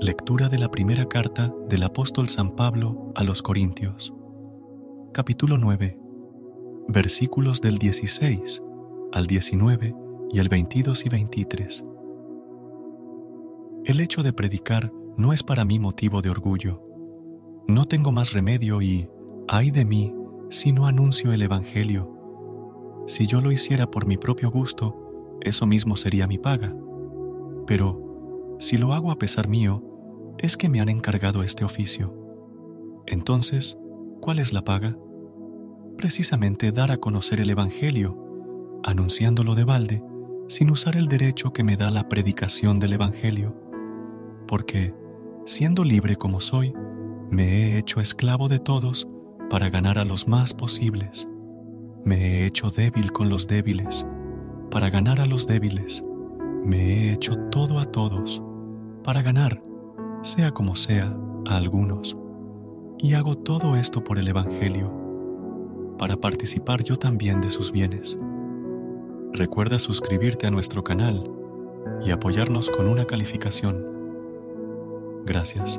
Lectura de la primera carta del apóstol San Pablo a los Corintios. Capítulo 9. Versículos del 16 al 19 y el 22 y 23. El hecho de predicar no es para mí motivo de orgullo. No tengo más remedio y, ay de mí, si no anuncio el Evangelio. Si yo lo hiciera por mi propio gusto, eso mismo sería mi paga. Pero, si lo hago a pesar mío, es que me han encargado este oficio. Entonces, ¿cuál es la paga? Precisamente dar a conocer el Evangelio, anunciándolo de balde, sin usar el derecho que me da la predicación del Evangelio. Porque, siendo libre como soy, me he hecho esclavo de todos para ganar a los más posibles. Me he hecho débil con los débiles, para ganar a los débiles. Me he hecho todo a todos, para ganar sea como sea, a algunos. Y hago todo esto por el Evangelio, para participar yo también de sus bienes. Recuerda suscribirte a nuestro canal y apoyarnos con una calificación. Gracias.